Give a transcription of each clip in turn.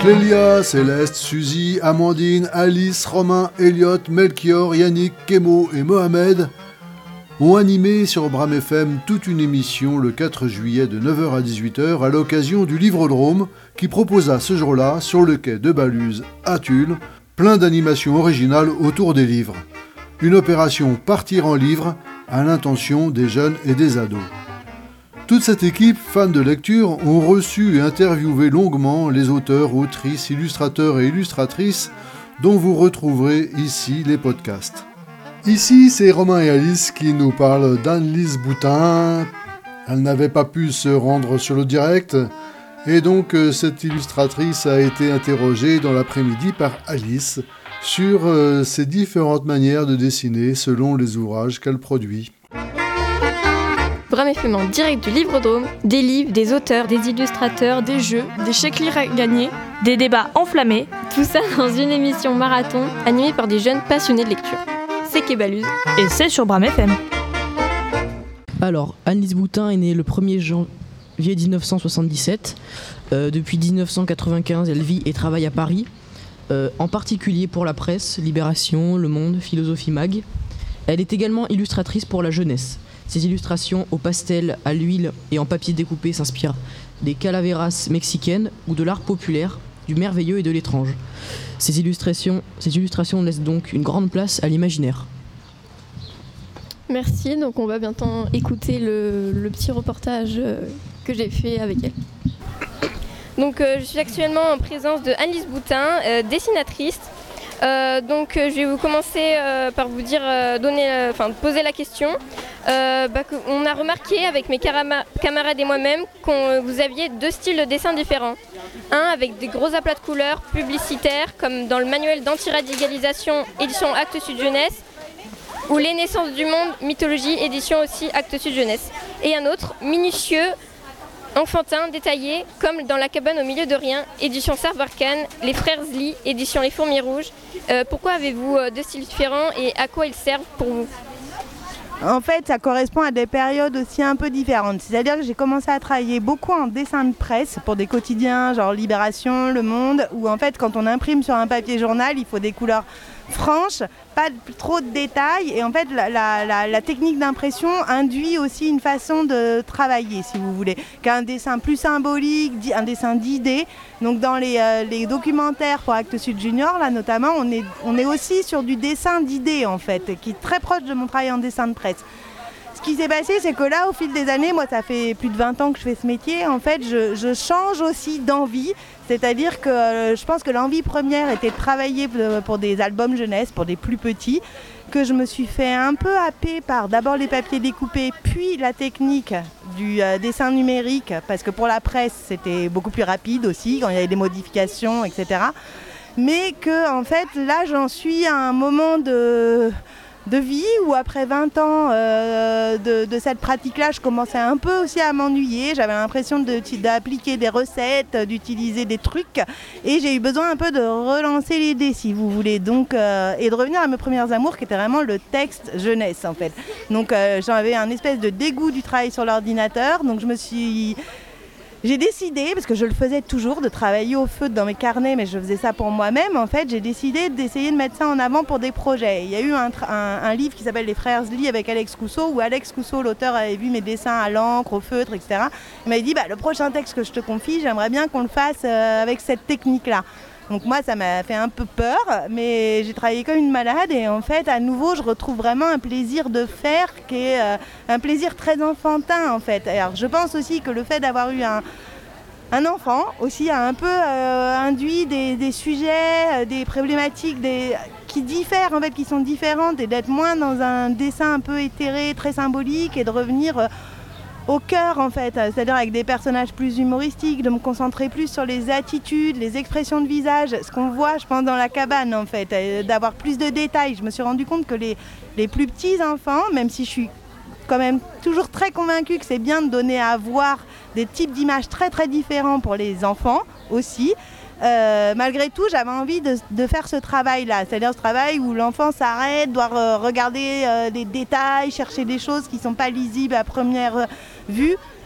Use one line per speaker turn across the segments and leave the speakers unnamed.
Clélia, Céleste, Suzy, Amandine, Alice, Romain, Elliot, Melchior, Yannick, Kemo et Mohamed ont animé sur Bram FM toute une émission le 4 juillet de 9h à 18h à l'occasion du Livrodrome qui proposa ce jour-là, sur le quai de Baluse à Tulle, plein d'animations originales autour des livres. Une opération Partir en livre à l'intention des jeunes et des ados. Toute cette équipe, fans de lecture, ont reçu et interviewé longuement les auteurs, autrices, illustrateurs et illustratrices dont vous retrouverez ici les podcasts. Ici, c'est Romain et Alice qui nous parlent d'Anne-Lise Boutin. Elle n'avait pas pu se rendre sur le direct, et donc euh, cette illustratrice a été interrogée dans l'après-midi par Alice sur euh, ses différentes manières de dessiner selon les ouvrages qu'elle produit.
Bram FM en direct du Livre-Drôme, des livres, des auteurs, des illustrateurs, des jeux, des chèques à gagner, des débats enflammés, tout ça dans une émission marathon animée par des jeunes passionnés de lecture. C'est Kébaluse.
Et c'est sur Bram FM.
Alors, Annelise Boutin est née le 1er janvier 1977. Euh, depuis 1995, elle vit et travaille à Paris, euh, en particulier pour la presse, Libération, Le Monde, Philosophie Mag. Elle est également illustratrice pour la jeunesse. Ses illustrations au pastel, à l'huile et en papier découpé s'inspirent des calaveras mexicaines ou de l'art populaire, du merveilleux et de l'étrange. Ces illustrations, illustrations laissent donc une grande place à l'imaginaire.
Merci, donc on va bientôt écouter le, petit reportage euh, que j'ai fait avec elle. Donc euh, je suis actuellement en présence de Annelise Boutin, euh, dessinatrice. Donc je vais vous commencer par vous dire, donner, poser la question. Euh, bah, on a remarqué avec mes camarades et moi-même que vous aviez deux styles de dessin différents. Un avec des gros aplats de couleurs publicitaires, comme dans le manuel d'antiradicalisation édition Actes Sud Jeunesse, ou Les naissances du monde, mythologie, édition aussi Actes Sud Jeunesse. Et un autre, minutieux, enfantin, détaillé, comme dans La cabane au milieu de rien, édition Sarvarkan, Les frères Lee, édition Les fourmis rouges. Euh, pourquoi avez-vous euh, deux styles différents et à quoi ils servent pour vous?
En fait, ça correspond à des périodes aussi un peu différentes. C'est-à-dire que j'ai commencé à travailler beaucoup en dessin de presse pour des quotidiens, genre Libération, Le Monde, où en fait, quand on imprime sur un papier journal, il faut des couleurs franches, pas trop de détails. Et en fait, la, technique d'impression induit aussi une façon de travailler, si vous voulez, qu'un dessin plus symbolique, un dessin d'idées. Donc dans les, euh, les documentaires pour Actes Sud Junior, là notamment, on est, on est aussi sur du dessin d'idées, en fait, qui est très proche de mon travail en dessin de presse. Ce qui s'est passé, c'est que là, au fil des années, moi, ça fait plus de 20 ans que je fais ce métier, en fait, je, change aussi d'envie. C'est-à-dire que euh, je pense que l'envie première était de travailler euh, pour des albums jeunesse, pour des plus petits, que je me suis fait un peu happer par d'abord les papiers découpés, puis la technique du euh, dessin numérique, parce que pour la presse, c'était beaucoup plus rapide aussi, quand il y avait des modifications, etc. Mais que, en fait, là, j'en suis à un moment de de vie où après 20 ans euh, de, cette pratique-là, je commençais un peu aussi à m'ennuyer. J'avais l'impression d'appliquer des recettes, d'utiliser des trucs et j'ai eu besoin un peu de relancer l'idée si vous voulez. Donc, euh, et de revenir à mes premières amours qui était vraiment le texte jeunesse en fait. Donc euh, j'avais un espèce de dégoût du travail sur l'ordinateur. Donc je me suis j'ai décidé, parce que je le faisais toujours, de travailler au feu dans mes carnets, mais je faisais ça pour moi-même. En fait, j'ai décidé d'essayer de mettre ça en avant pour des projets. Il y a eu un, livre qui s'appelle Les Frères Lee avec Alex Cousseau, où Alex Cousseau, l'auteur, avait vu mes dessins à l'encre, au feutre, etc. Il m'a dit bah, le prochain texte que je te confie, j'aimerais bien qu'on le fasse euh, avec cette technique-là. Donc moi, ça m'a fait un peu peur, mais j'ai travaillé comme une malade et en fait, à nouveau, je retrouve vraiment un plaisir de faire qui est euh, un plaisir très enfantin en fait. Alors je pense aussi que le fait d'avoir eu un, enfant aussi a un peu euh, induit des, sujets, euh, des problématiques des, qui diffèrent en fait, qui sont différentes et d'être moins dans un dessin un peu éthéré, très symbolique et de revenir au cœur en fait, c'est-à-dire avec des personnages plus humoristiques, de me concentrer plus sur les attitudes, les expressions de visage, ce qu'on voit je pense dans la cabane en fait, d'avoir plus de détails. Je me suis rendu compte que les, les plus petits enfants, même si je suis quand même toujours très convaincue que c'est bien de donner à voir des types d'images très très différents pour les enfants aussi. Euh, malgré tout, j'avais envie de, de faire ce travail-là, c'est-à-dire ce travail où l'enfant s'arrête, doit regarder euh, des détails, chercher des choses qui ne sont pas lisibles à première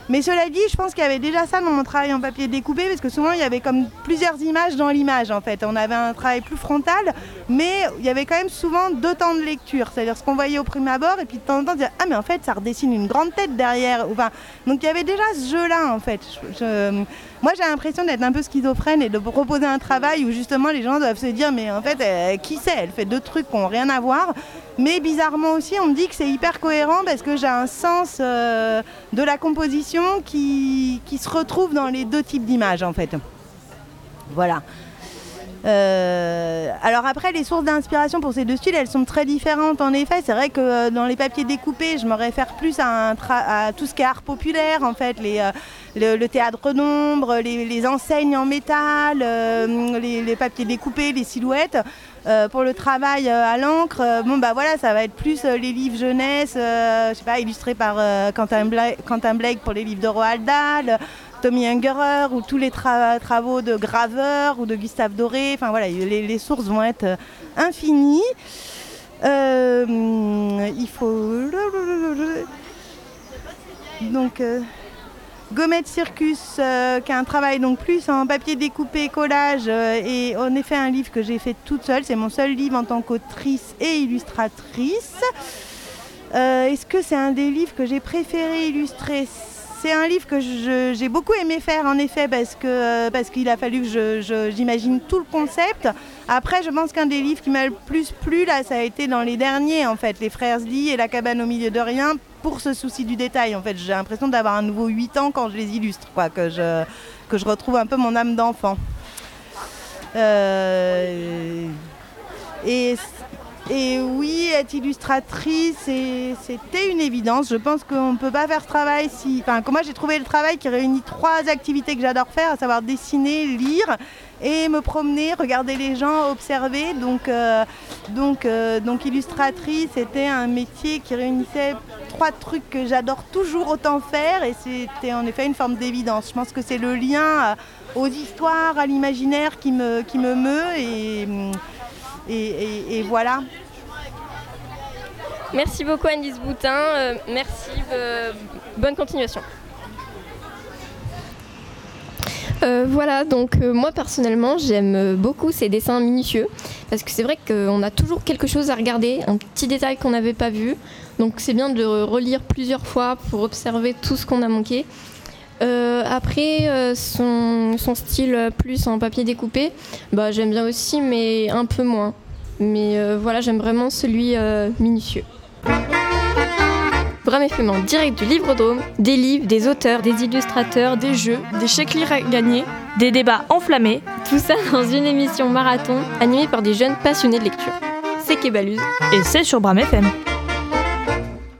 Mais cela dit, je pense qu'il y avait déjà ça dans mon travail en papier découpé, parce que souvent il y avait comme plusieurs images dans l'image en fait. On avait un travail plus frontal, mais il y avait quand même souvent deux temps de lecture, c'est-à-dire ce qu'on voyait au premier abord, et puis de temps en temps dire ah mais en fait ça redessine une grande tête derrière. Donc il y avait déjà ce jeu-là en fait. Moi j'ai l'impression d'être un peu schizophrène et de proposer un travail où justement les gens doivent se dire mais en fait euh, qui sait, elle fait deux trucs qui n'ont rien à voir. Mais bizarrement aussi, on me dit que c'est hyper cohérent parce que j'ai un sens euh, de la composition qui, se retrouve dans les deux types d'images en fait. Voilà. Euh, alors après, les sources d'inspiration pour ces deux styles, elles sont très différentes en effet. C'est vrai que euh, dans les papiers découpés, je me réfère plus à, tout ce qui est art populaire, en fait, le, théâtre d'ombre, les, enseignes en métal, les, papiers découpés, les silhouettes. Euh, pour le travail euh, à l'encre, euh, bon bah voilà, ça va être plus les livres jeunesse, je sais pas, illustrés par Quentin, Blake, pour les livres de Roald Dahl, Tommy Ungerer ou tous les travaux de graveur ou de Gustave Doré. Enfin voilà, les, sources vont être infinies. il faut donc Gommette Circus, euh, qui a un travail donc plus en papier découpé, collage, euh, et en effet un livre que j'ai fait toute seule. C'est mon seul livre en tant qu'autrice et illustratrice. Euh, est-ce que c'est un des livres que j'ai préféré illustrer c'est un livre que j'ai beaucoup aimé faire en effet parce que parce qu'il a fallu que j'imagine tout le concept. Après, je pense qu'un des livres qui m'a le plus plu là, ça a été dans les derniers en fait, Les Frères Lee et La cabane au milieu de rien, pour ce souci du détail. En fait, j'ai l'impression d'avoir un nouveau 8 ans quand je les illustre, quoi, que je que je retrouve un peu mon âme d'enfant. Euh, et et oui, être illustratrice, c'était une évidence. Je pense qu'on ne peut pas faire ce travail si. Enfin, moi j'ai trouvé le travail qui réunit trois activités que j'adore faire, à savoir dessiner, lire et me promener, regarder les gens, observer. Donc, euh, donc, euh, donc illustratrice, c'était un métier qui réunissait trois trucs que j'adore toujours autant faire et c'était en effet une forme d'évidence. Je pense que c'est le lien aux histoires, à l'imaginaire qui me, qui me meut et, voilà.
Merci beaucoup Annelise Boutin, euh, merci, euh, bonne continuation. Euh, voilà, donc moi personnellement j'aime beaucoup ces dessins minutieux parce que c'est vrai qu'on a toujours quelque chose à regarder, un petit détail qu'on n'avait pas vu. Donc c'est bien de relire plusieurs fois pour observer tout ce qu'on a manqué. après, son, style plus en papier découpé, bah, j'aime bien aussi, mais un peu moins. Mais voilà, j'aime vraiment celui minutieux. Bram FM en direct du Livre-Dôme, des livres, des auteurs, des illustrateurs, des jeux, des chèques à gagner, des débats enflammés. Tout ça dans une émission marathon animée par des jeunes passionnés de lecture. C'est Kebaluz.
Et c'est sur Bram FM.